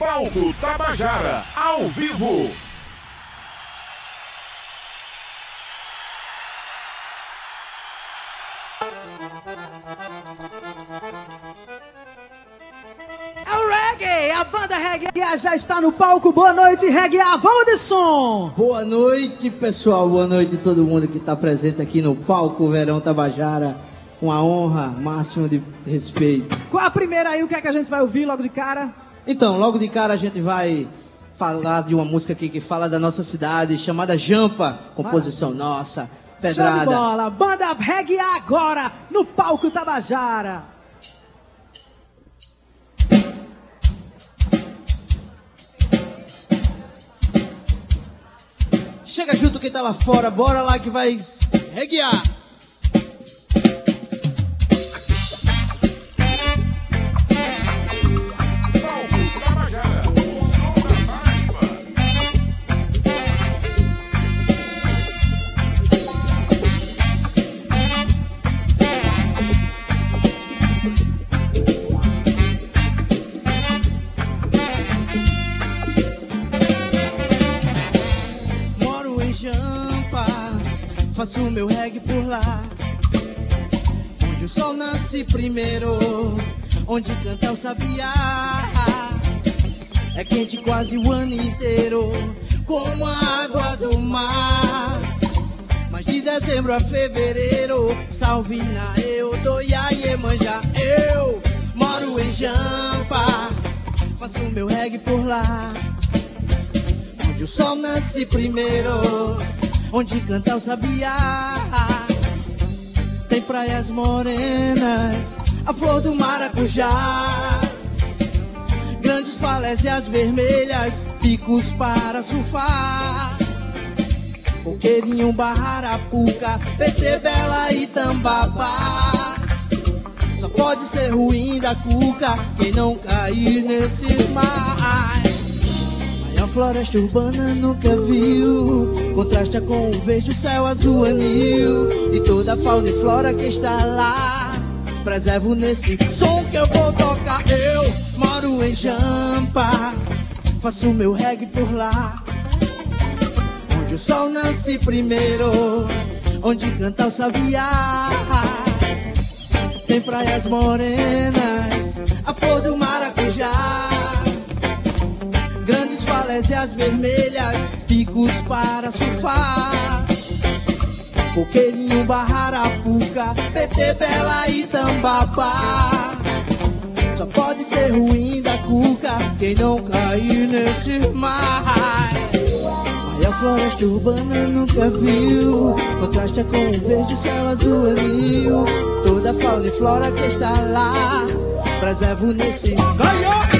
Palco Tabajara, ao vivo. É o reggae, a banda reggae já está no palco. Boa noite, reggae, vamos de som. Boa noite, pessoal. Boa noite a todo mundo que está presente aqui no palco Verão Tabajara. Uma honra, máximo de respeito. Qual a primeira aí? O que é que a gente vai ouvir logo de cara? Então, logo de cara a gente vai falar de uma música aqui que fala da nossa cidade, chamada Jampa, composição nossa, pedrada. Show de bola, banda reggae agora no palco Tabajara. Chega junto quem tá lá fora, bora lá que vai reguear. Lá. Onde o sol nasce primeiro, onde canta o sabiá. É quente quase o ano inteiro, como a água do mar. Mas de dezembro a fevereiro, Salvina, eu dou e manja, eu moro em Jampa, faço meu reggae por lá. Onde o sol nasce primeiro onde canta o sabiá. Tem praias morenas, a flor do maracujá. Grandes falésias vermelhas, picos para surfar. Coqueirinho, Barrarapuca, PT Bela e Tambabá. Só pode ser ruim da cuca quem não cair nesse mar. A floresta urbana nunca viu. Contrasta com o verde, o céu azul anil. E toda a fauna e flora que está lá Preservo nesse som que eu vou tocar. Eu moro em Jampa Faço meu reggae por lá. Onde o sol nasce primeiro Onde canta o sabiá. Tem praias morenas A flor do maracujá Grandes falésias vermelhas, picos para surfar. Coqueirinho, Barrarapuca, PT Bela e Tambapá. Só pode ser ruim da cuca quem não cair nesse mar. A floresta urbana nunca viu Contrasta com o verde, céu azul anil Toda a fauna e flora que está lá Preservo nesse... Ganhou!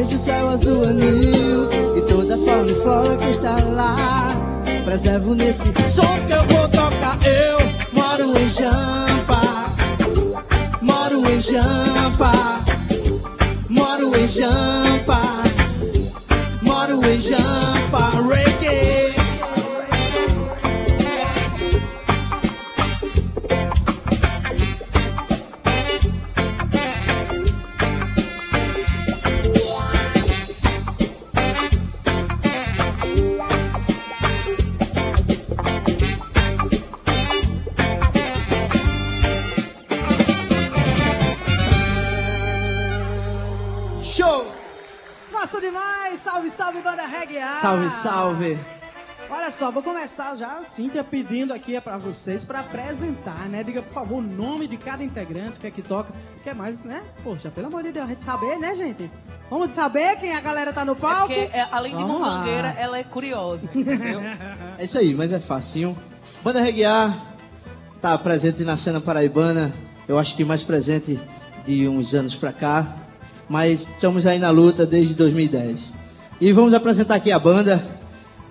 Com o verde, o céu azul anil. E toda a fauna e flora que está lá preservo nesse Cíntia, pedindo aqui para vocês para apresentar, né? Diga, por favor, o nome de cada integrante, o que é que toca, o que é mais, né? Poxa, pelo amor de Deus, a gente saber, né, gente? Vamos saber quem a galera tá no palco? É porque, é, além de mumangueira, ela é curiosa, entendeu? é isso aí, mas é facinho. Banda Reguiar tá presente na cena paraibana, eu acho que mais presente de uns anos pra cá, mas estamos aí na luta desde 2010. E vamos apresentar aqui a banda.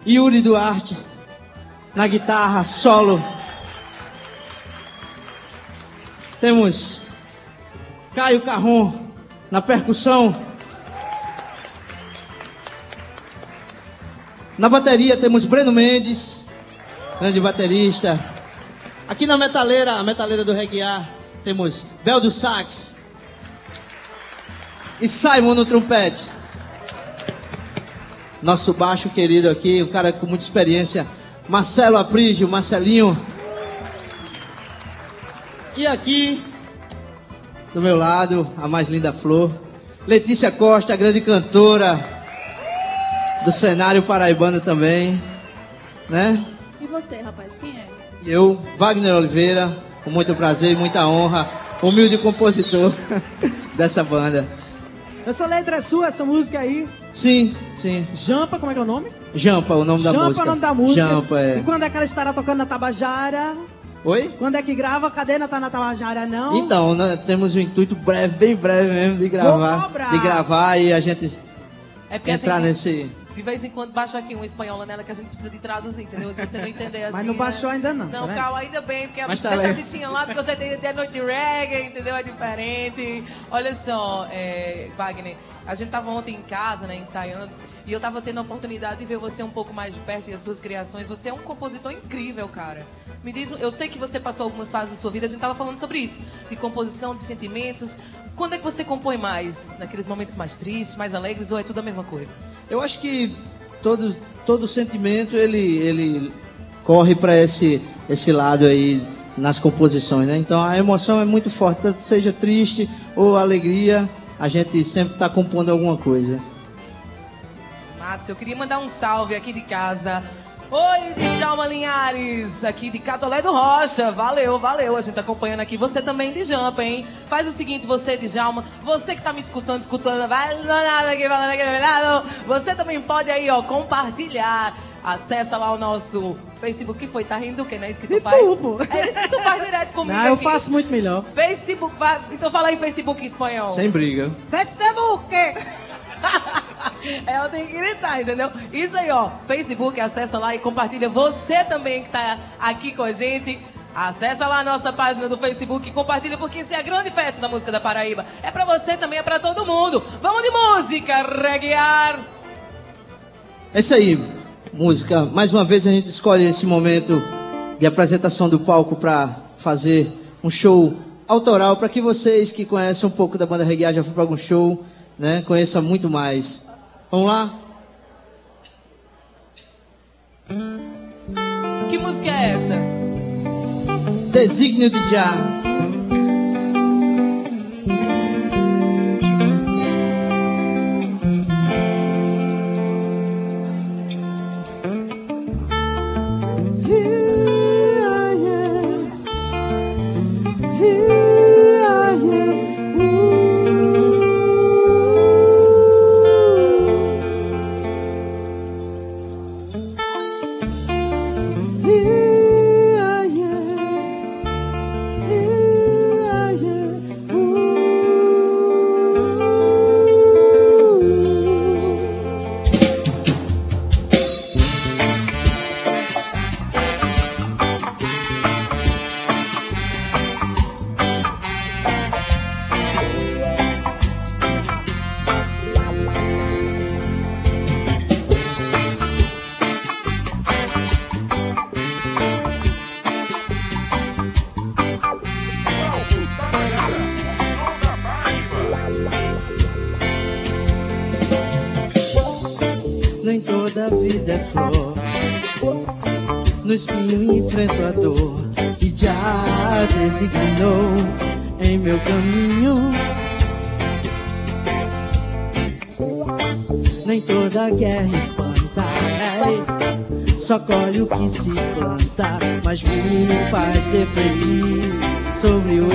Yuri Duarte na guitarra, solo. Temos Caio Carron na percussão. Na bateria temos Breno Mendes, grande baterista. Aqui na metaleira, a metaleira do Reguiar, temos Bel do Sax e Simon no trompete. Nosso baixo querido aqui, um cara com muita experiência, Marcelo Aprígio, Marcelinho. E aqui, do meu lado, a mais linda flor, Letícia Costa, a grande cantora do cenário paraibano também, né? E você, rapaz, quem é? Eu, Wagner Oliveira, com muito prazer e muita honra, humilde compositor dessa banda. Essa letra é sua, essa música aí. Sim, sim. Jampa, como é que é o nome? Jampa, o nome da Jampa música. é o nome da música. Jampa, é. E quando é que ela estará tocando na Tabajara? Oi? Quando é que grava? Cadê? Não tá na Tabajara, não? Então, nós temos um intuito breve, bem breve mesmo, de gravar. De gravar e a gente É entrar assim, nesse. De vez em quando baixa aqui um espanhol nela que a gente precisa de traduzir, entendeu? Se você não entender assim. Mas não baixou é- ainda não, Não, vendo? calma, ainda bem, porque a Mas bicha tá deixa a bichinha lá, porque você tem de noite de reggae, entendeu? É diferente. Olha só, é, Wagner, a gente tava ontem em casa, né, ensaiando, e eu tava tendo a oportunidade de ver você um pouco mais de perto e as suas criações. Você é um compositor incrível, cara. Me diz, eu sei que você passou algumas fases da sua vida, a gente tava falando sobre isso, de composição, de sentimentos. Quando é que você compõe mais? Naqueles momentos mais tristes, mais alegres, ou é tudo a mesma coisa? Eu acho que todo, todo sentimento ele, ele corre para esse, esse lado aí nas composições, né? Então a emoção é muito forte, tanto seja triste ou alegria, a gente sempre está compondo alguma coisa. Massa, eu queria mandar um salve aqui de casa. Oi, Djalma Linhares, aqui de Catolé do Rocha. Valeu, valeu. A gente tá acompanhando aqui. Você também de Jampa, hein? Faz o seguinte, você, Djalma, você que tá me escutando, escutando, vai nada aqui, falando aqui, não. Você também pode aí, ó, compartilhar. Acessa lá o nosso Facebook. que foi? Tá rindo o quê? Não é isso que tu E faz? É isso que tu faz direto comigo Não, eu aqui. faço muito melhor. Facebook, vai... então fala aí Facebook em espanhol. Sem briga. Facebook! Eu tenho que gritar, entendeu? Isso aí, ó. Facebook, acessa lá e compartilha. Você também que tá aqui com a gente. Acessa lá a nossa página do Facebook e compartilha, porque isso é a grande festa da música da Paraíba. É pra você também, é pra todo mundo. Vamos de música, reguear. É isso aí, música. Mais uma vez a gente escolhe esse momento de apresentação do palco para fazer um show autoral para que vocês que conhecem um pouco da banda Reggae já foram para algum show, né, conheçam muito mais. Vamos lá? Que música é essa? Desígnio de Já.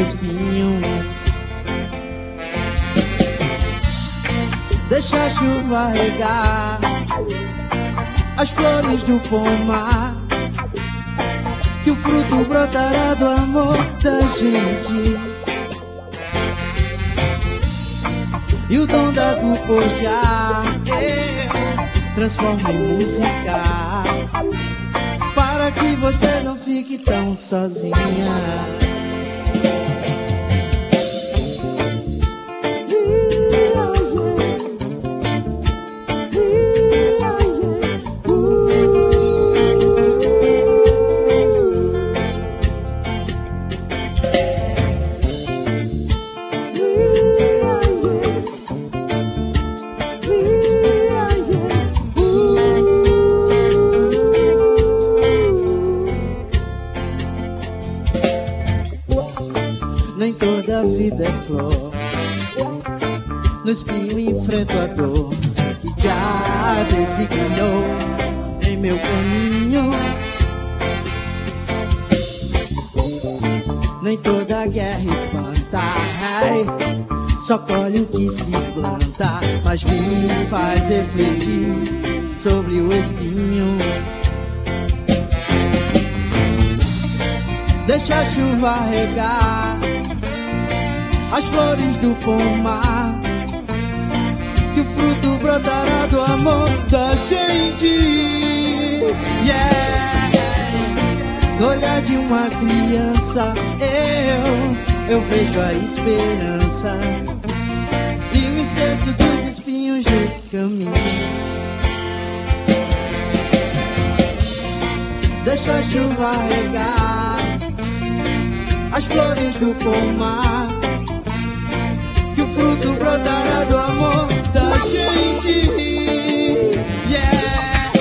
Espinho. Deixa a chuva regar as flores do pomar. Que o fruto brotará do amor da gente. E o dom da do é, transforma em música. Para que você não fique tão sozinha. Chuva regar as flores do pomar, que o fruto brotará do amor da gente. Yeah. No olhar de uma criança, eu, eu vejo a esperança e me esqueço dos espinhos do caminho. Deixa a chuva regar as flores do pomar, que o fruto brotará do amor da gente. Yeah.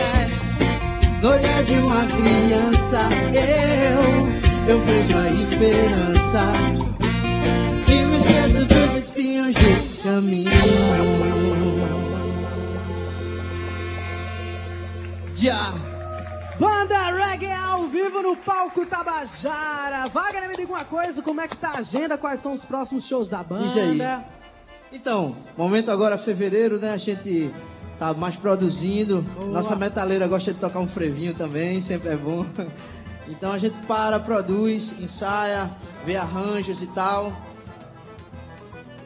No olhar de uma criança, eu, eu vejo a esperança e me esqueço dos espinhos do caminho. Já. Banda Reggae ao vivo no palco Tabajara. Wagner, me diga uma coisa, como é que tá a agenda? Quais são os próximos shows da banda? Diz aí. Então, momento agora fevereiro, né? A gente tá mais produzindo. Boa. Nossa metaleira gosta de tocar um frevinho também, sempre é bom. Então a gente para, produz, ensaia, vê arranjos e tal.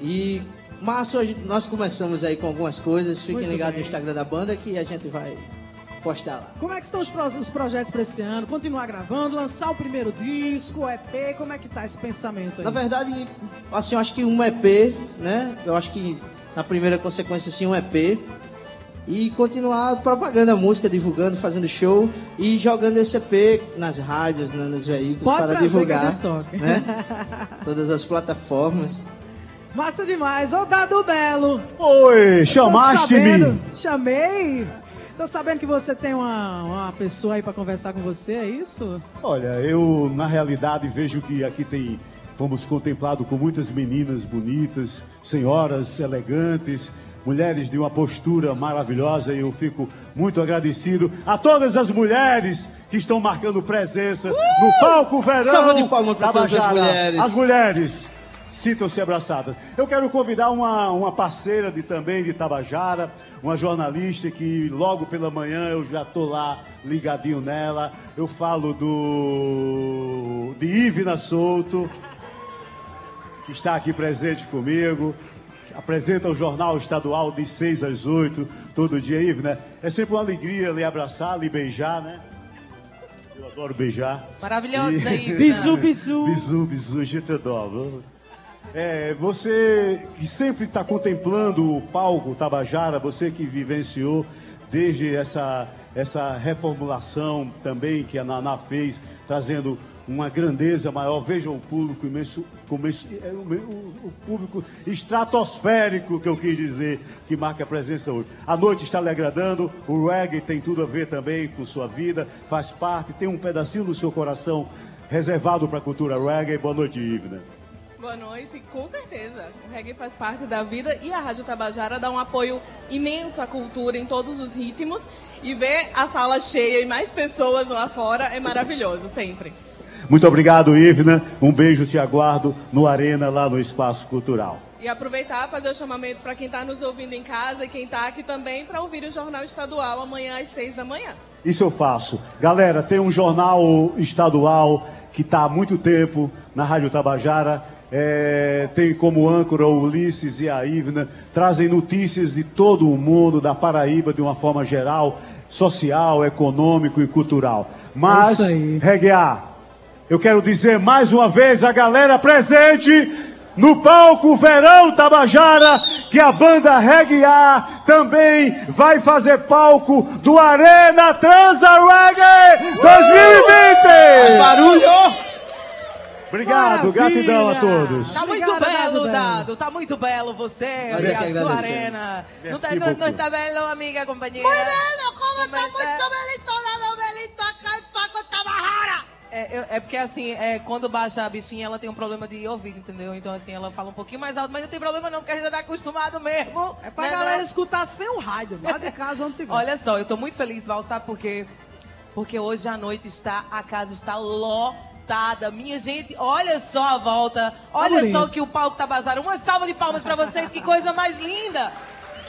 E março nós começamos aí com algumas coisas. Fiquem Muito ligados bem. no Instagram da banda que a gente vai postar lá. Como é que estão os, pro- os projetos pra esse ano? Continuar gravando, lançar o primeiro disco, o EP, como é que tá esse pensamento aí? Na verdade, assim, eu acho que um EP, né? Eu acho que na primeira consequência, assim, um EP. E continuar propagando a música, divulgando, fazendo show e jogando esse EP nas rádios, né, nos veículos Pode para divulgar. Né? Todas as plataformas. Massa demais. Ô, Dado Belo. Oi, chamaste-me. Chamei. Tô sabendo que você tem uma, uma pessoa aí pra conversar com você, é isso? Olha, eu na realidade vejo que aqui tem, fomos contemplados com muitas meninas bonitas, senhoras elegantes, mulheres de uma postura maravilhosa e eu fico muito agradecido a todas as mulheres que estão marcando presença no palco verão. Salva de palmas pra da todas as mulheres. As mulheres. Sintam-se abraçadas. Eu quero convidar uma, uma parceira de, também de Tabajara, uma jornalista que logo pela manhã eu já estou lá ligadinho nela. Eu falo do de Ivna Souto, que está aqui presente comigo. Apresenta o Jornal Estadual de 6 às 8, todo dia, Ivna. É sempre uma alegria lhe abraçar, lhe beijar, né? Eu adoro beijar. Maravilhosa E- aí. Bizu, bizu. Bizu, bizu, je te adoro. É, você que sempre está contemplando o palco Tabajara, você que vivenciou desde essa, essa reformulação também que a Naná fez, trazendo uma grandeza maior. Veja o público imenso, começo, é, o- o público estratosférico que eu quis dizer, que marca a presença hoje. A noite está lhe agradando, o reggae tem tudo a ver também com sua vida, faz parte, tem um pedacinho do seu coração reservado para a cultura reggae. Boa noite, Ivna. Boa noite, com certeza. O reggae faz parte da vida e a Rádio Tabajara dá um apoio imenso à cultura em todos os ritmos. E ver a sala cheia e mais pessoas lá fora é maravilhoso, sempre. Muito obrigado, Ivna. Um beijo, te aguardo no Arena, lá no Espaço Cultural. E aproveitar e fazer o chamamento para quem está nos ouvindo em casa e quem está aqui também para ouvir o Jornal Estadual amanhã às seis da manhã. Isso eu faço. Galera, tem um jornal estadual que está há muito tempo na Rádio Tabajara é, tem como âncora o Ulisses e a Ivna, trazem notícias de todo o mundo, da Paraíba de uma forma geral, social, econômico e cultural. Mas, É. Reguear, eu quero dizer mais uma vez a galera presente no palco Verão Tabajara que a banda Reguear também vai fazer palco do Arena Transa Reggae 2020! Barulho! Obrigado, Maravilha! gratidão a todos. Tá muito Obrigada, belo, Dado Belo. Tá muito belo você e é a sua arena. Não, tá, não, não está belo, amiga, companheira? Muy bello, como está está? muito belito, dado belito acá em Paco Tabajara. É, é porque assim, é, quando baixa a bichinha, ela tem um problema de ouvido, entendeu? Então assim, ela fala um pouquinho mais alto, mas não tem problema não, porque a gente já tá acostumado mesmo. É pra né, galera não? escutar sem o rádio, lá de casa onde tiver. Olha só, eu tô muito feliz, Val, sabe por quê? Porque hoje à noite está, a casa está lotada. Minha gente, olha só a volta. Olha bonito. só que o palco Tabajara. Uma salva de palmas pra vocês, que coisa mais linda.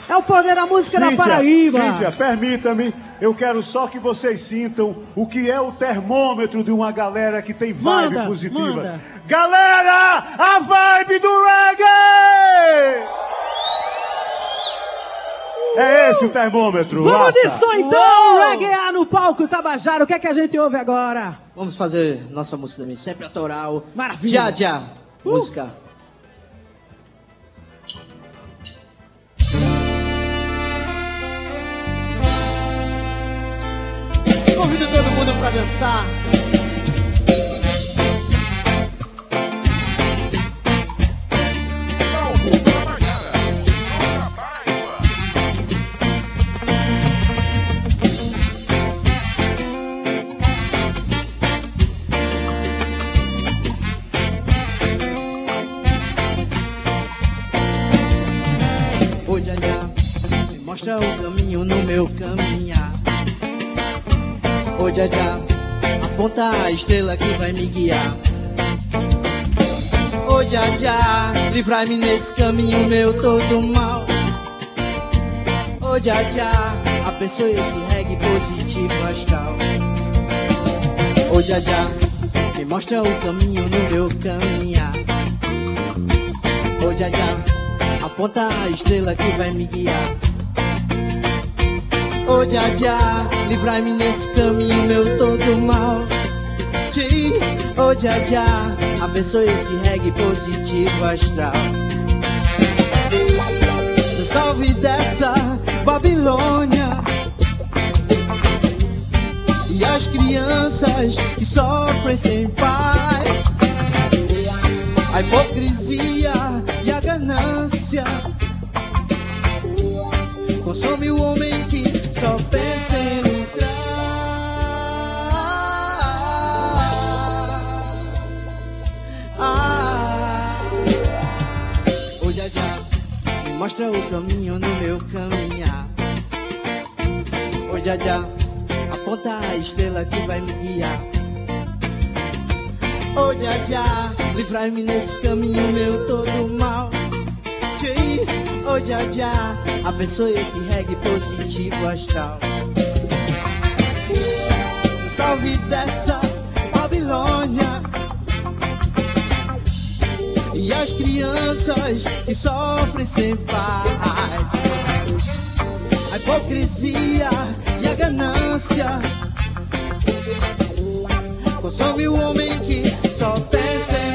É o poder da música da Paraíba. Cíntia, permita-me, eu quero só que vocês sintam o que é o termômetro de uma galera que tem vibe Manda, positiva. manda. Galera, a vibe do reggae! É esse o termômetro. Vamos som então, reggae no palco Tabajara. O que é que a gente ouve agora? Vamos fazer nossa música também, sempre autoral. Maravilha. Já, já. Uh. Música. Convido todo mundo pra dançar. Meu caminhar. Ô já, já, aponta a estrela que vai me guiar. Ô já, já, livrai-me nesse caminho meu todo mal. Ô já, já, abençoe esse reggae positivo astral. Ô já, me mostra o caminho no meu caminhar. Já, já, aponta a estrela que vai me guiar. Ô já, já, livrai-me nesse caminho meu todo mal. Ti, ô já, abençoe esse reggae positivo astral. Salve dessa Babilônia e as crianças que sofrem sem paz. A hipocrisia e a ganância consome o homem que só pensa em lucrar. Ah, já já, mostra o caminho no meu caminhar. Ô já já, aponta a estrela que vai me guiar. Ô já já, livrai-me nesse caminho meu todo mal. Ô já já, abençoe esse reggae positivo astral. Salve dessa Babilônia e as crianças que sofrem sem paz. A hipocrisia e a ganância consome o homem que só pensa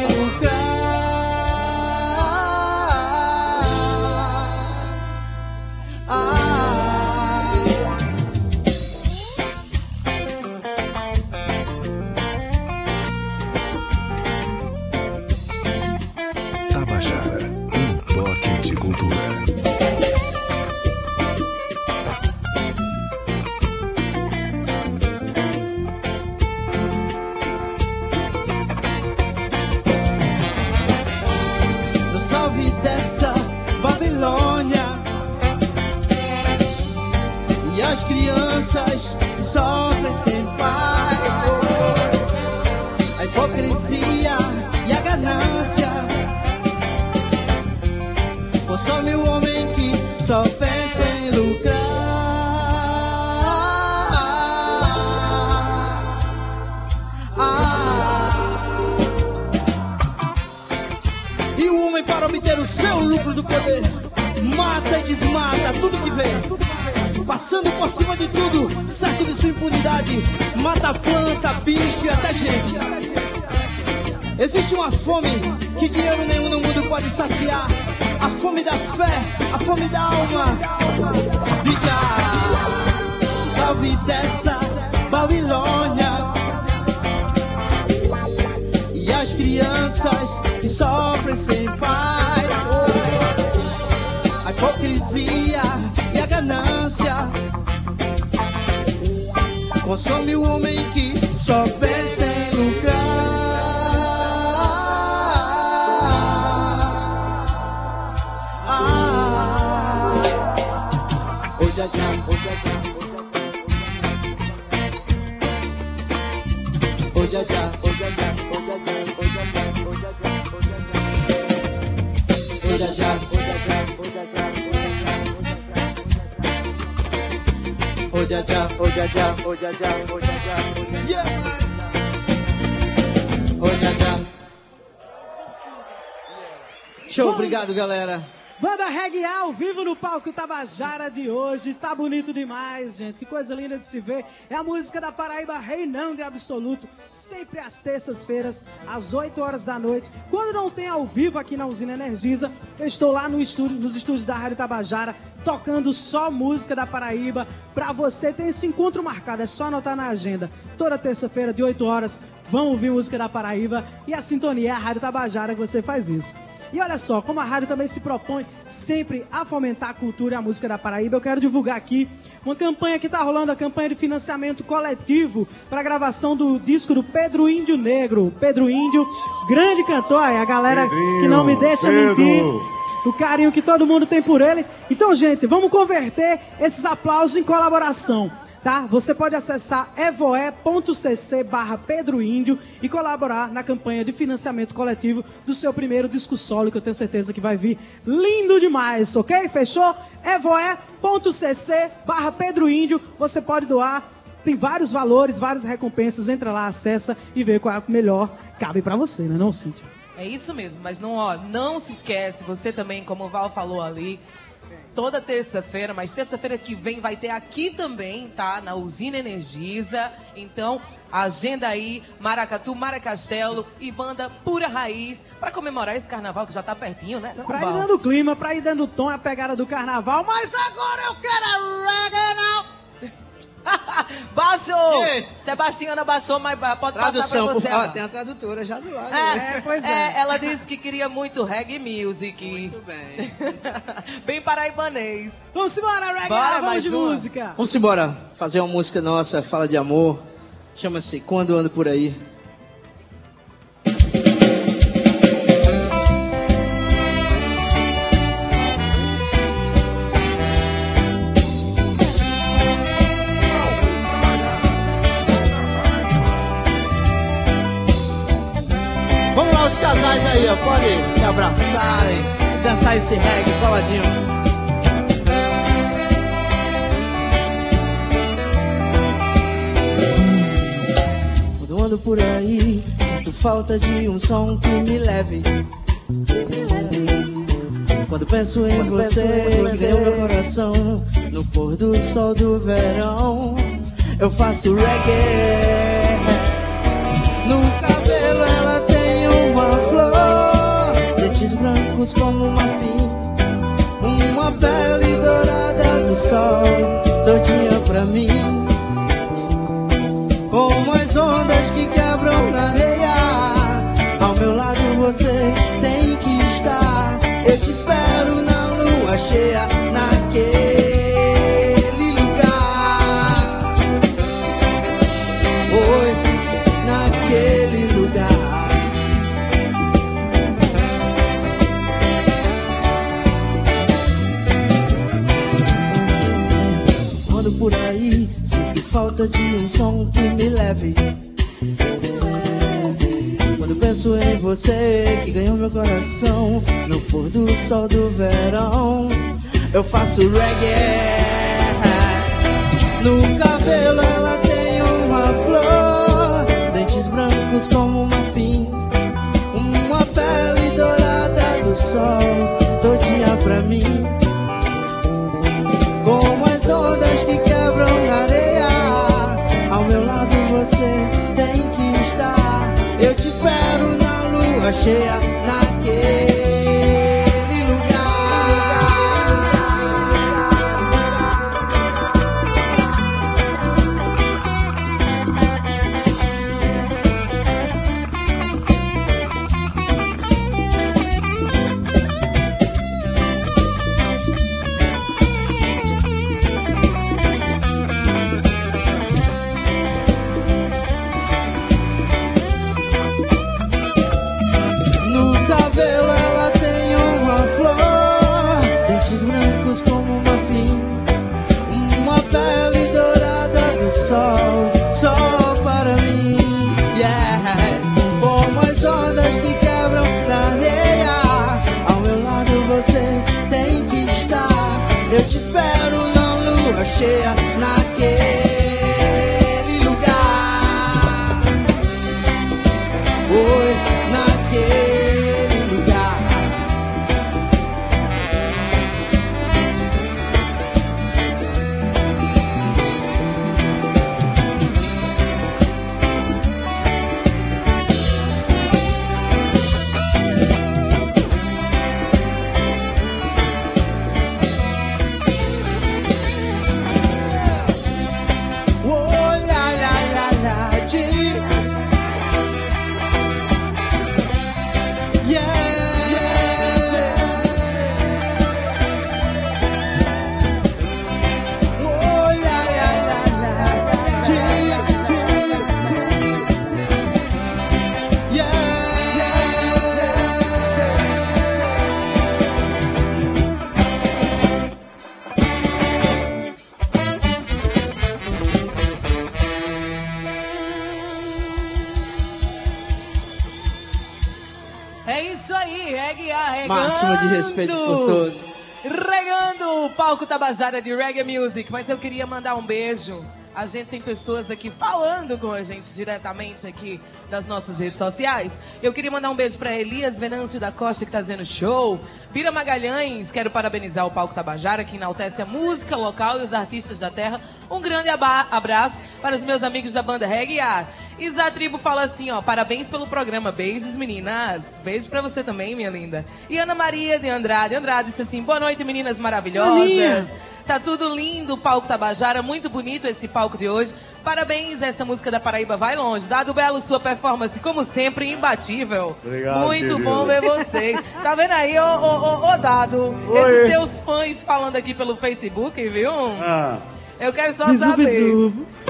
as crianças que sofrem sem paz. A hipocrisia e a ganância consome o homem que só pensa em lucrar. Ah. cavalo do poder. Mata e desmata tudo que vê. Passando por cima de tudo, certo de sua impunidade. Mata planta, bicho e até gente. Existe uma fome que dinheiro nenhum no mundo pode saciar. A fome da fé, a fome da alma. De Jah. Salve dessa Babilônia. E as crianças que sofrem sem paz. A hipocrisia Consome o homem que só pensa em lucrar. Ah, hoje já, hoje é já. Hoje é já, hoje é já, hoje é já, hoje é já, já, já. Oh, já, já, oh, já, já, oh, já, já, oh, já, já, oh, já, já, oh, já, já. Show, obrigado, galera. Banda Reggae ao vivo no palco Tabajara de hoje. Tá bonito demais, gente. Que coisa linda de se ver. É a música da Paraíba Reinão de Absoluto. Sempre às terças-feiras, às 8 horas da noite. Quando não tem ao vivo aqui na Usina Energisa, eu estou lá no estúdio, nos estúdios da Rádio Tabajara, tocando só música da Paraíba. Pra você ter esse encontro marcado, é só anotar na agenda. Toda terça-feira, de 8 horas, vão ouvir música da Paraíba. E a sintonia é a Rádio Tabajara que você faz isso. E olha só, como a rádio também se propõe sempre a fomentar a cultura e a música da Paraíba, eu quero divulgar aqui uma campanha que está rolando, a campanha de financiamento coletivo para a gravação do disco do Pedro Índio Negro. Pedro Índio, grande cantor, aí a galera que não me deixa Pedro. mentir. O carinho que todo mundo tem por ele. Então, gente, vamos converter esses aplausos em colaboração tá? Você pode acessar evoe.cc barra e colaborar na campanha de financiamento coletivo do seu primeiro disco solo, que eu tenho certeza que vai vir lindo demais, ok? Fechou? evoe.cc barra você pode doar, tem vários valores, várias recompensas, entra lá, acessa e vê qual é o melhor cabe pra você, né não, Cíntia? É isso mesmo, mas não, ó, não se esquece, você também, como o Val falou ali, toda terça-feira, mas terça-feira que vem vai ter aqui também, tá? Na Usina Energisa. Então, agenda aí, Maracatu, Maracastelo e banda Pura Raiz, pra comemorar esse carnaval que já tá pertinho, né? Pra ir dando clima, pra ir dando tom, a pegada do carnaval, mas agora eu quero now! Baixou! E? Sebastiana baixou, mas pode Tradução, passar pra por você. Val. Tem a tradutora já do lado. né? É, pois é. ela disse que queria muito reggae music. Muito bem. Bem paraibanês. Vamos embora, reggae, Bora, vamos mais de uma. música! Vamos embora fazer uma música nossa, fala de amor. Chama-se Quando Ando Por Aí. Casais aí, ó. Podem se abraçarem, dançar esse reggae coladinho. Quando ando por aí, sinto falta de um som que me leve. Quando penso em você, que ganhou meu coração no pôr do sol do verão, eu faço reggae. No brancos como marfim, uma pele dourada do sol, todinha pra mim. Como as ondas que quebram na areia to reggae. Cheia naquele Tabajara de Reggae Music. Mas eu queria mandar um beijo. A gente tem pessoas aqui falando com a gente diretamente aqui das nossas redes sociais. Eu queria mandar um beijo para Elias Venâncio da Costa, que está dizendo show. Bira Magalhães, quero parabenizar o Palco Tabajara, que enaltece a música local e os artistas da terra. Um grande abraço para os meus amigos da banda Reggae Ar. Isa Tribo fala assim, ó, parabéns pelo programa, beijos meninas, beijo pra você também, minha linda. E Ana Maria de Andrade, Andrade disse assim, boa noite meninas maravilhosas. Aninha. Tá tudo lindo, o palco Tabajara, muito bonito esse palco de hoje. Parabéns, essa música da Paraíba vai longe. Dado Belo, sua performance, como sempre, imbatível. Obrigado, Muito querido. bom ver vocês. Tá vendo aí, ô, ô, ô, ô, Dado? Oi. Esses seus fãs falando aqui pelo Facebook, viu? Ah, Eu quero só Bisu, saber.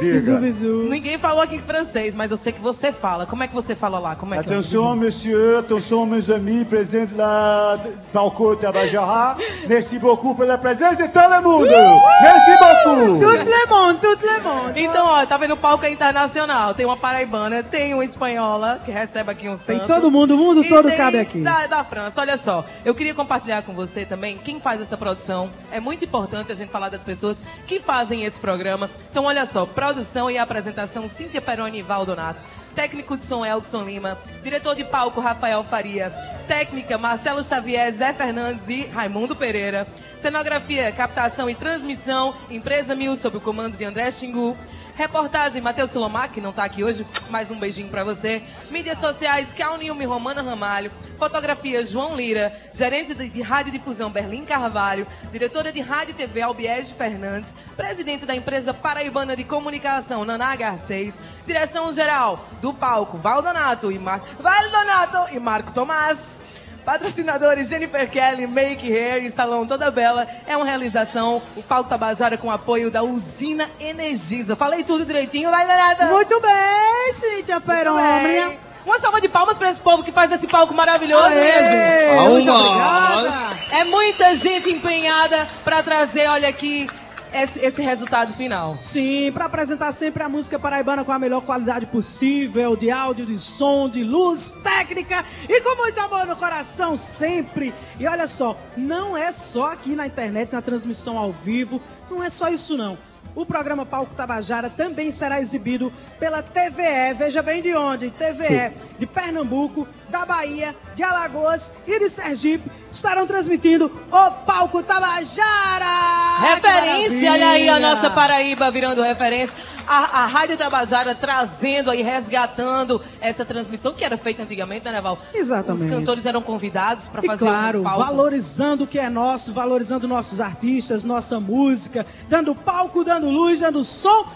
bisu. Bisu. Ninguém falou aqui em francês, mas eu sei que você fala. Como é que você fala lá? Como é que é? Monsieur, attention, mes amis, présents lá Palco Tabajara. Merci beaucoup pela presença de todo mundo. Merci beaucoup. Tudo le monde, tudo le monde. Então, ó, tá vendo o palco é internacional. Tem uma paraibana, tem uma espanhola, que recebe aqui um Tem santo. todo mundo, o mundo E todo tem cabe aqui. Da, da França, olha só. Eu queria compartilhar com você também quem faz essa produção. É muito importante a gente falar das pessoas que fazem esse programa. Então, olha só, produção e apresentação Cíntia Peroni e Valdonato. Técnico de som Elson Lima, diretor de palco Rafael Faria, técnica Marcelo Xavier, Zé Fernandes e Raimundo Pereira, cenografia, captação e transmissão, empresa Mil sob o comando de André Xingu, Reportagem, Matheus Sulomac, que não tá aqui hoje, mais um beijinho pra você. Mídias sociais, Cal Nilme Romana Ramalho. Fotografia, João Lira. Gerente de, de Rádio Difusão, Berlim Carvalho. Diretora de Rádio e TV, Albiege Fernandes. Presidente da empresa Paraibana de Comunicação, Naná Garcês. Direção geral do palco, Valdonato e Mar... Valdonato e Marco Tomás. Patrocinadores Jennifer Kelly, Make Hair e Salão Toda Bela. É uma realização, o Palco Tabajara com apoio da Usina Energisa. Falei tudo direitinho, vai, Leonardo? Muito bem, Cíntia Perônia. Uma salva de palmas para esse povo que faz esse palco maravilhoso, Aê, gente. muito obrigada. É muita gente empenhada para trazer, olha aqui, esse, esse resultado final. Sim, para apresentar sempre a música paraibana com a melhor qualidade possível, de áudio, de som, de luz, técnica e com muito amor no coração sempre. E olha só, não é só aqui na internet, na transmissão ao vivo, não é só isso não. O programa Palco Tabajara também será exibido pela TVE. Veja bem de onde? TVE de Pernambuco, da Bahia, de Alagoas e de Sergipe estarão transmitindo o Palco Tabajara! Referência, olha aí a nossa Paraíba virando referência. A, a Rádio Tabajara trazendo aí, resgatando essa transmissão que era feita antigamente, né, Neval? Exatamente. Os cantores eram convidados para fazer claro, um palco. valorizando o que é nosso, valorizando nossos artistas, nossa música, dando palco, dando luz, dando som.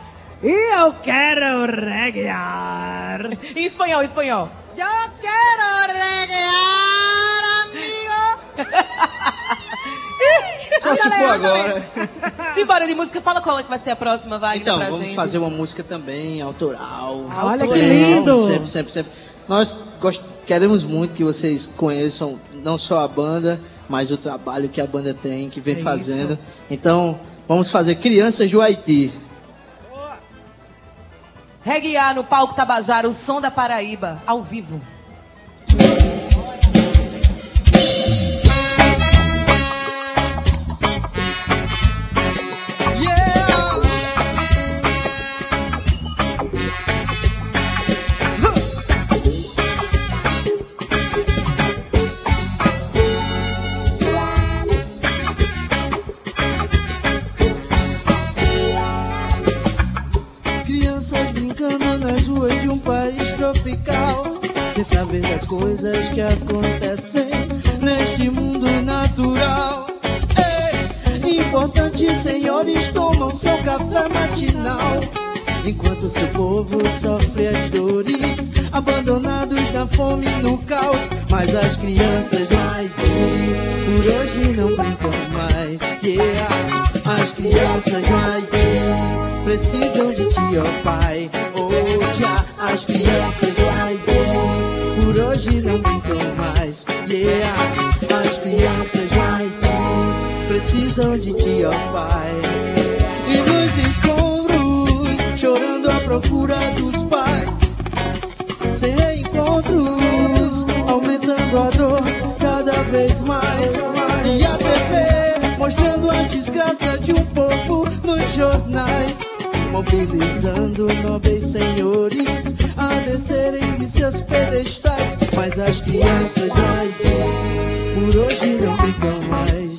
E eu quero reguear. Em espanhol, em espanhol. Eu quero reguear, amigo. Só se for agora. Simbora de música, fala qual é que vai ser a próxima, Wagner, Então, pra vamos gente. fazer uma música também autoral. Olha que Sempre, lindo! Sempre, sempre, sempre. Nós gost- queremos muito que vocês conheçam não só a banda, mas o trabalho que a banda tem, que vem É fazendo. isso. Então, vamos fazer Crianças do Haiti. Reguear no palco Tabajara, o som da Paraíba, ao vivo. Tropical, sem saber das coisas que acontecem neste mundo natural. Ei, importantes senhores tomam seu café matinal, enquanto seu povo sofre as dores, abandonados na fome e no caos. Mas as crianças do Haiti, por hoje não brincam mais. Yeah. As crianças do Haiti precisam de ti, ó Pai. Oh, já, as crianças do Haiti por hoje não brincam mais. Yeah, as crianças do Haiti precisam de ti, ó Pai. E nos escombros, chorando à procura dos pais, sem reencontros, aumentando a dor cada vez mais. Mobilizando nobres senhores a descerem de seus pedestais. Mas as crianças do Haiti por hoje não brincam mais.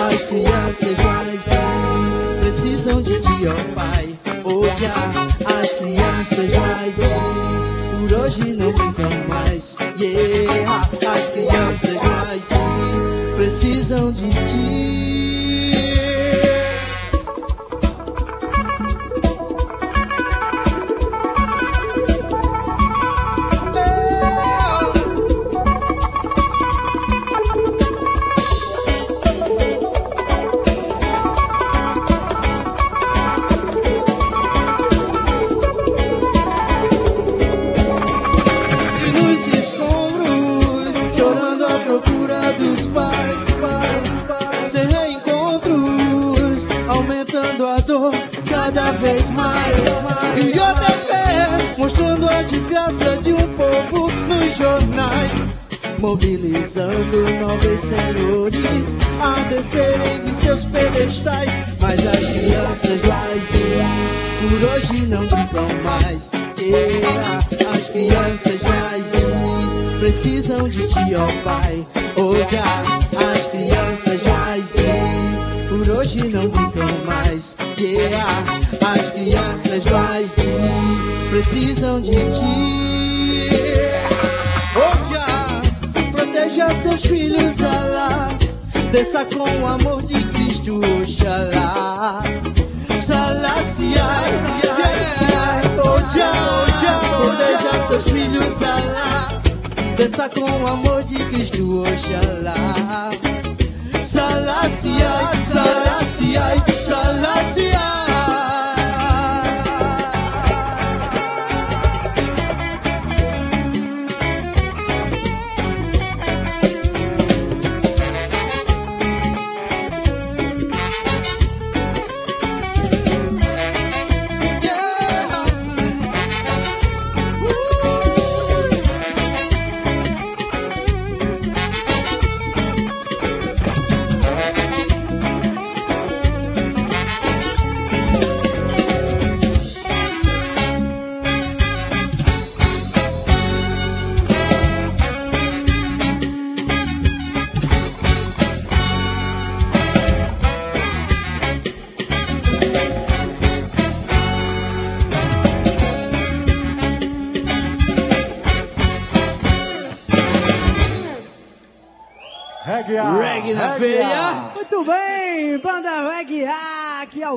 As crianças do Haiti precisam de ti, ó Pai. Oh, já, as crianças do Haiti por hoje não brincam mais. Yeah, as crianças do Haiti precisam de ti. Mobilizando nobres senhores a descerem de seus pedestais. Mas as crianças do Haiti por hoje não brincam mais. Yeah, as crianças do Haiti precisam de ti, ó Pai. Oh, já, as crianças do Haiti por hoje não brincam mais. Yeah, as crianças do Haiti precisam de ti. Proteja seus filhos, Alá. Desça com o amor de Cristo, Oxalá. Salaciai, já, proteja seus filhos, Alá. Desça com o amor de Cristo, Oxalá. Salaciai, Salaciai, Salaciai.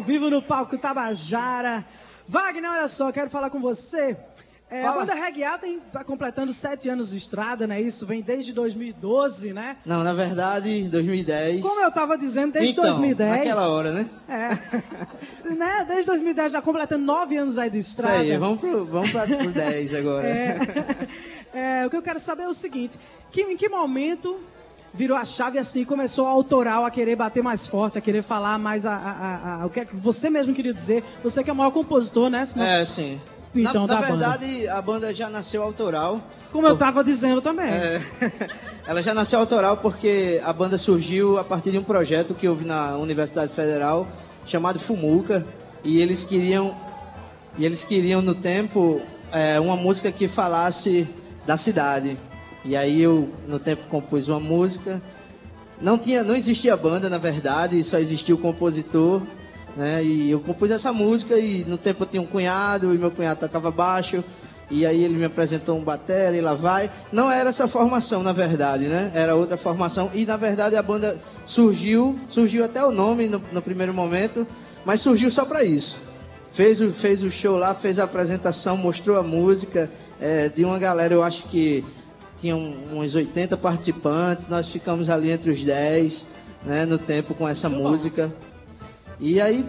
Vivo no palco Tabajara. Wagner, olha só, quero falar com você. É, a Fala. Banda Reggae A está completando sete anos de estrada, né? Isso vem desde 2012, né? Não, na verdade, 2010. Como eu estava dizendo, desde então, 2010. Naquela hora, né? É. né? Desde 2010, já completando nove anos aí de Isso estrada. aí, vamos pro, vamos pra, pro 10 agora. É. É, o que eu quero saber é o seguinte: que, em que momento virou a chave assim e começou a autoral a querer bater mais forte, a querer falar mais a, a- a- o que, é que você mesmo queria dizer? Você que é o maior compositor, né? Senão- É, sim. Então, na, na banda. verdade, a banda já nasceu autoral. Como eu estava dizendo também. É, ela já nasceu autoral porque a banda surgiu a partir de um projeto que houve na Universidade Federal chamado Fumuca e eles queriam e eles queriam no tempo é, uma música que falasse da cidade. E aí eu no tempo compus uma música. Não tinha, não existia banda na verdade, só existia o compositor, né? E eu compus essa música e no tempo eu tinha um cunhado e meu cunhado tocava baixo. E aí ele me apresentou um batera e lá vai. Não era essa formação, na verdade, né? Era outra formação. E na verdade a banda surgiu, surgiu até o nome no, no primeiro momento, mas surgiu só para isso. Fez o, fez o show lá, fez a apresentação, mostrou a música é, de uma galera, eu acho que tinham uns 80 participantes, nós ficamos ali entre os 10, né, no tempo com essa música. E aí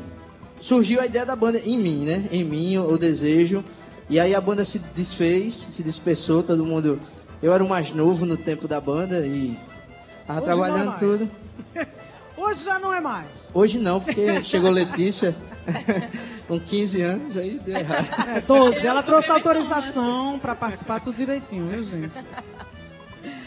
surgiu a ideia da banda em mim, né? Em mim, o desejo. E aí a banda se desfez, se dispersou, todo mundo. Eu era o mais novo no tempo da banda e tava Hoje é trabalhando mais. tudo. Hoje já não é mais. Hoje não, porque chegou Letícia com 15 anos, aí deu errado. É 12. Ela trouxe autorização para participar tudo direitinho, viu, gente?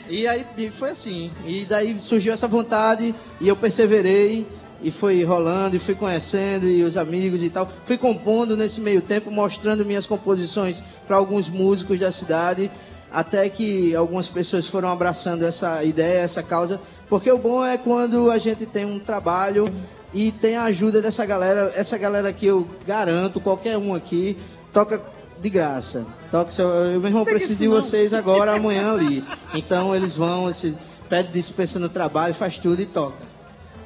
E aí foi assim. E daí surgiu essa vontade e eu perseverei e foi rolando e fui conhecendo e os amigos e tal. Fui compondo nesse meio tempo, mostrando minhas composições para alguns músicos da cidade, até que algumas pessoas foram abraçando essa ideia, essa causa, porque o bom é quando a gente tem um trabalho e tem a ajuda dessa galera, essa galera que eu garanto, qualquer um aqui toca de graça. Toca, seu- eu mesmo preciso de vocês agora, amanhã ali. Então eles vão, se pede dispensa no trabalho, faz tudo e toca.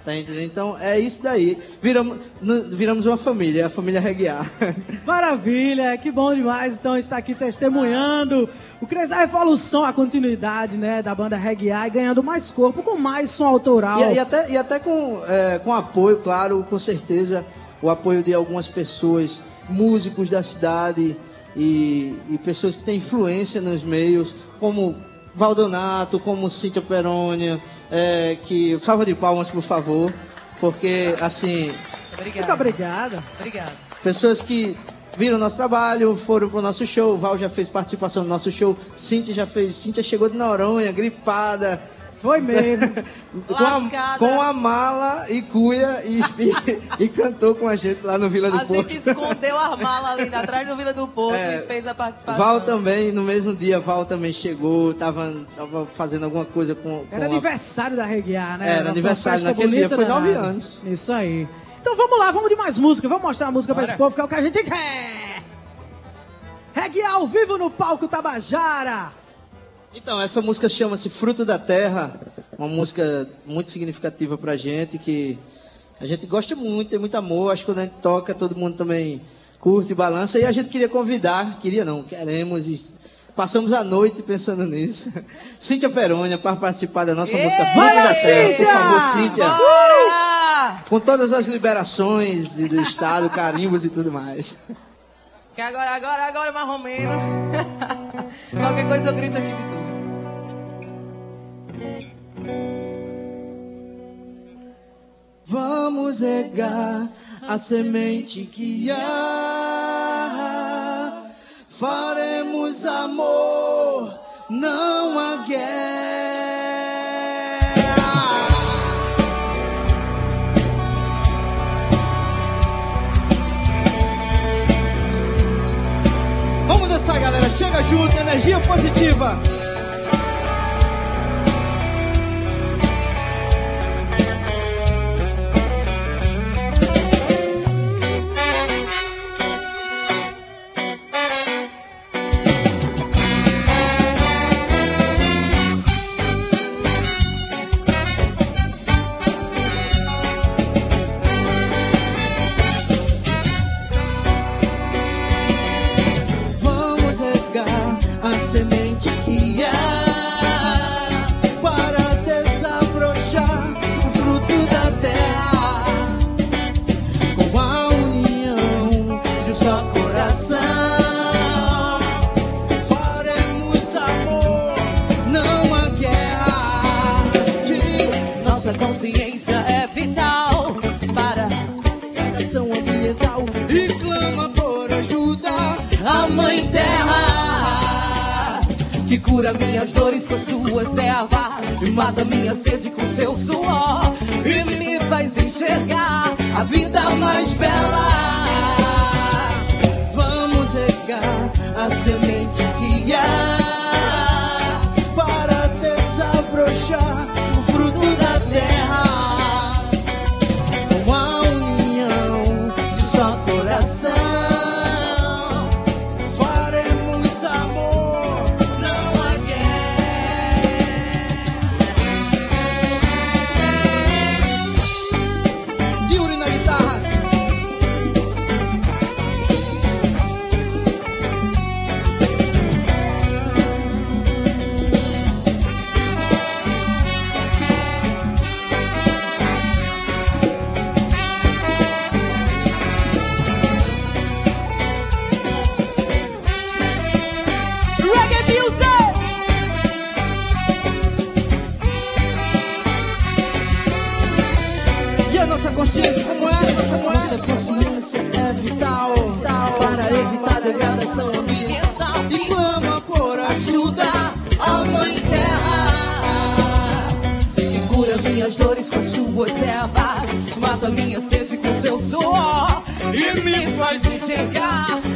Tá entendendo? Então é isso daí. Viramos, viramos uma família, a família Reguiar. Maravilha, que bom demais então estar aqui testemunhando o crescer a evolução, a continuidade, né, da banda Reggae e ganhando mais corpo com mais som autoral. E, e até, e até com, é, com apoio, claro, com certeza, o apoio de algumas pessoas, músicos da cidade e, e pessoas que têm influência nos meios, como Valdonato, como Cíntia Perônia, é, que. Salva de palmas, por favor, porque, assim, Obrigada. Muito obrigada. Obrigada. pessoas que viram nosso trabalho, foram pro nosso show, Val já fez participação no nosso show, Cíntia já fez, Cíntia chegou de Noronha, gripada, Foi mesmo. com a, com a mala e cuia e, e, e cantou com a gente lá no Vila do A Porto. gente escondeu a mala ali atrás do Vila do Porto É, e fez a participação. Val também, no mesmo dia, Val também chegou, tava, tava fazendo alguma coisa com, com Era a- aniversário da A, né? Era Uma aniversário, naquele dia foi nove anos. Isso aí. Então vamos lá, vamos de mais música. Vamos mostrar a música pra esse povo, que é o que a gente quer. Reggae A ao vivo no palco Tabajara. Então, essa música chama-se Fruto da Terra, uma música muito significativa pra gente, que a gente gosta muito, tem muito amor, acho que quando a gente toca, todo mundo também curte e balança, e a gente queria convidar, queria não, queremos, e passamos a noite pensando nisso, Cíntia Perônia para participar da nossa música Fruto da Terra, Cíntia! por favor, Cíntia, Bora! com todas as liberações do Estado, carimbos e tudo mais. Que agora, agora, agora, marromeno. Qualquer coisa eu grito aqui de tudo. Vamos regar a semente que há. Faremos amor, não a guerra. Dançar, galera. Chega junto, energia positiva.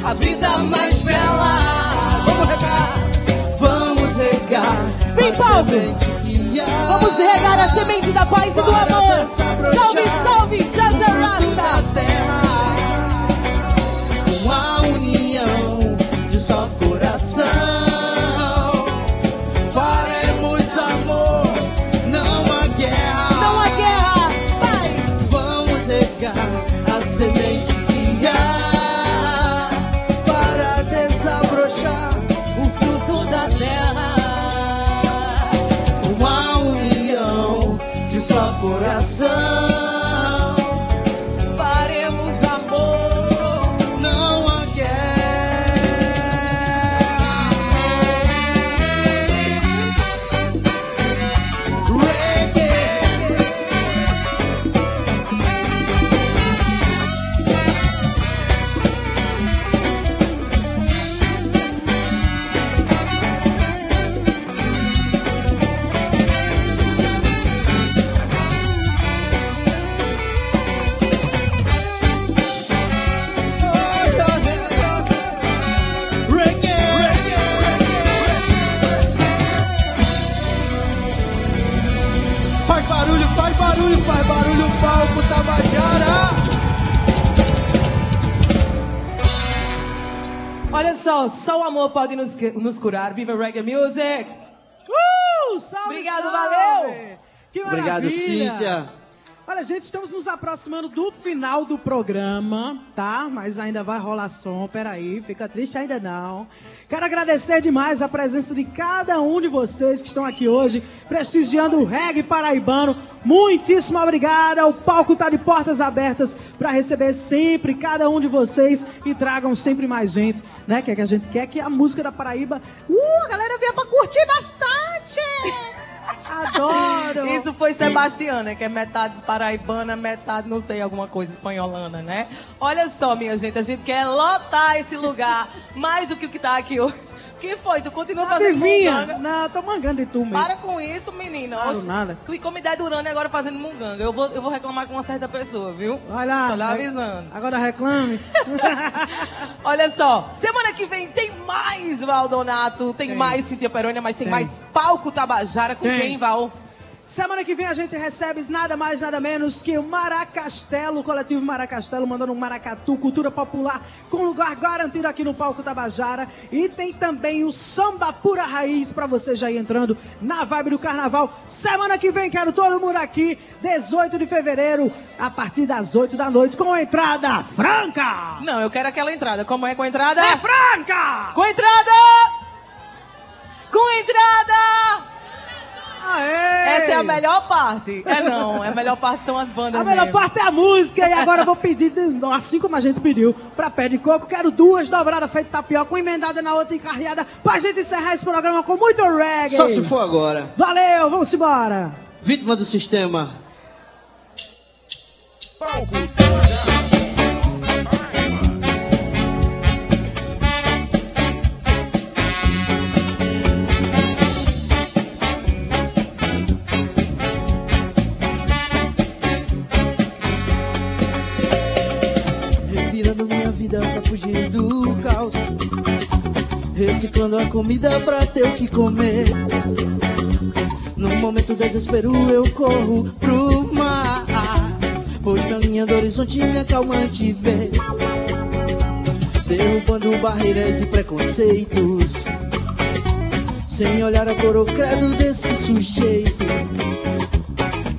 A vida mais bela. Vamos regar. Vamos regar. Vem, a Paulo. Vamos regar a semente da paz e do amor. Salve, salve, Só, o amor pode nos, nos curar. Viva Reggae Music! Uh, salve, Obrigado, salve. valeu. Que Obrigado, maravilha. Cíntia. Olha, gente, estamos nos aproximando do final do programa, tá? Mas ainda vai rolar som, peraí, fica triste ainda não. Quero agradecer demais a presença de cada um de vocês que estão aqui hoje, prestigiando o reggae paraibano. Muitíssimo obrigada, o palco tá de portas abertas para receber sempre cada um de vocês e tragam sempre mais gente, né? Que, é que a gente quer que a música da Paraíba, uh, a galera venha pra curtir bastante! Adoro! Isso foi Sebastiana, que é metade paraibana, metade, não sei, alguma coisa espanholana, né? Olha só, minha gente, a gente quer lotar esse lugar mais do que o que tá aqui hoje. Que foi? Tu continua fazendo Adivinha? munganga? Não, tô mangando de tu mesmo. Para com isso, menina. Claro, Oxe, nada. E como ideia durando agora fazendo munganga. Eu vou, eu vou reclamar com uma certa pessoa, viu? Vai lá. Só vai- avisando. Agora reclame. Olha só, semana que vem tem mais Valdonato, tem, Tem. mais Cintia Perônia, mas tem, Tem. mais Palco Tabajara com Tem. quem, Val? Semana que vem a gente recebe nada mais, nada menos que o Maracastelo, o coletivo Maracastelo, mandando um maracatu, cultura popular, com lugar garantido aqui no Palco Tabajara. E tem também o Samba Pura Raiz, pra você já ir entrando na vibe do carnaval. Semana que vem, quero todo mundo aqui, 18 de fevereiro, a partir das 8 da noite, com entrada franca! Não, eu quero aquela entrada. Como é com a entrada? É franca! Com entrada! Com entrada! Aê! Essa é a melhor parte. É não, a melhor parte são as bandas A melhor mesmo. parte é a música. E agora eu vou pedir, assim como a gente pediu, pra pé de coco, quero duas dobradas feitas tapioca, uma emendada na outra encarreada, pra gente encerrar esse programa com muito reggae. Só se for agora. Valeu, vamos embora. Vítima do sistema. Palco vida pra fugir do caos. Reciclando a comida pra ter o que comer. Num momento de desespero eu corro pro mar. Pois minha linha do horizonte me acalmante vê. Derrubando barreiras e preconceitos. Sem olhar a cor credo desse sujeito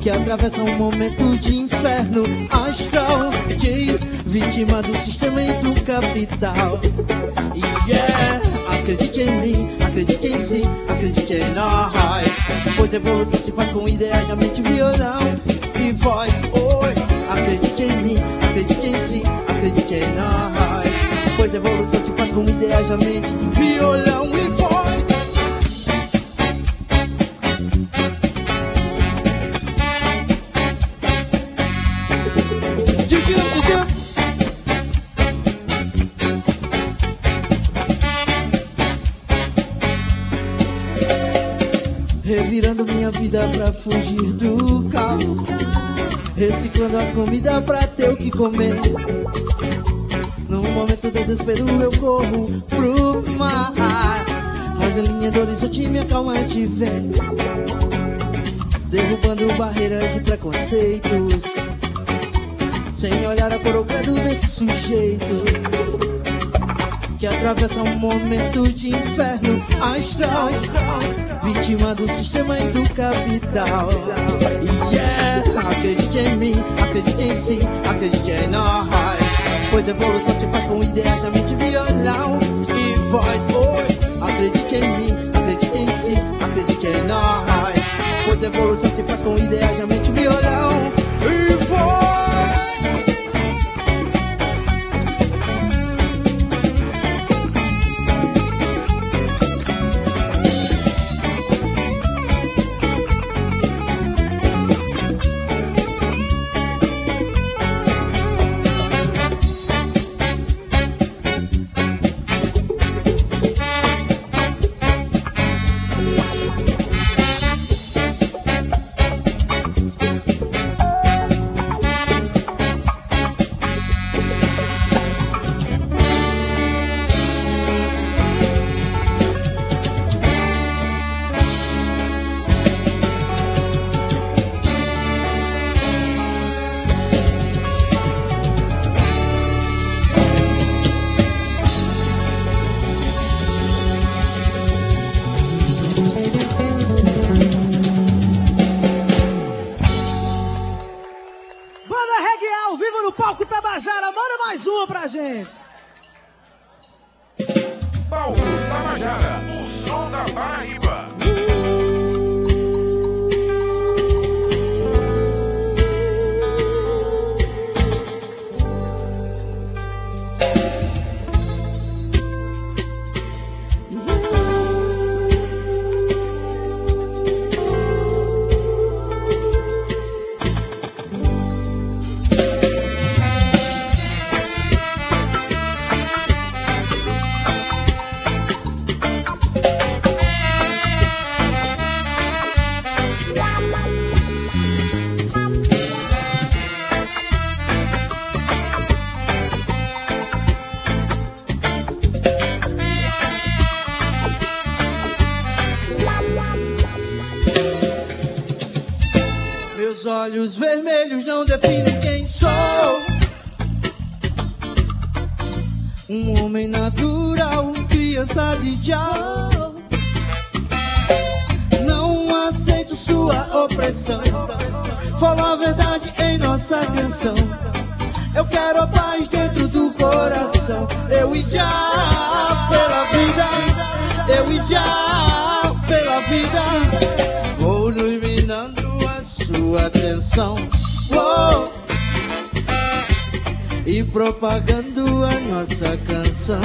que atravessa um momento de inferno astral, de vítima do sistema e do capital. Yeah, acredite em mim, acredite em si, acredite em nós. Pois evolução se faz com ideias da mente, violão e voz. Oi, acredite em mim, acredite em si, acredite em nós. Pois evolução se faz com ideias da mente, violão e voz. Reciclando a comida pra ter o que comer. Num momento de desespero eu corro pro mar. Mas a linha do horizonte me acalmante vem. Derrubando barreiras e preconceitos. Sem olhar a cor ou credo desse sujeito Que atravessa um momento de inferno astral Vítima do sistema e do capital yeah, acredite em mim, acredite em si, acredite em nós. Pois evolução se faz com ideias da mente, violão e voz. Oi, acredite em mim, acredite em si, acredite em nós. Pois evolução se faz com ideias da mente, violão e voz olhos vermelhos não definem quem sou. Um homem natural, criança de diabo. Não aceito sua opressão. Fala a verdade em nossa canção. Eu quero a paz dentro do coração. Eu e já pela vida. Eu e já pela vida. Vou no chamando atenção. Uou! E propagando a nossa canção.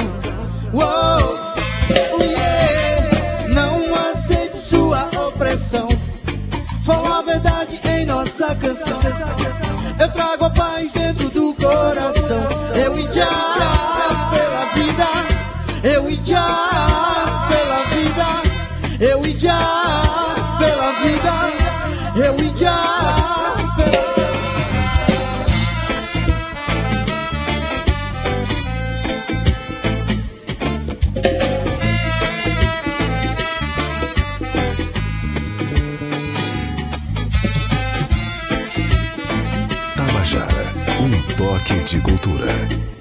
Oh, yeah! Não aceito sua opressão. Fala a verdade em nossa canção. Eu trago a paz dentro do coração. Eu e já pela vida. Eu e já pela vida. Eu e já pela vida. Eu e pela Tabajara, um toque de cultura.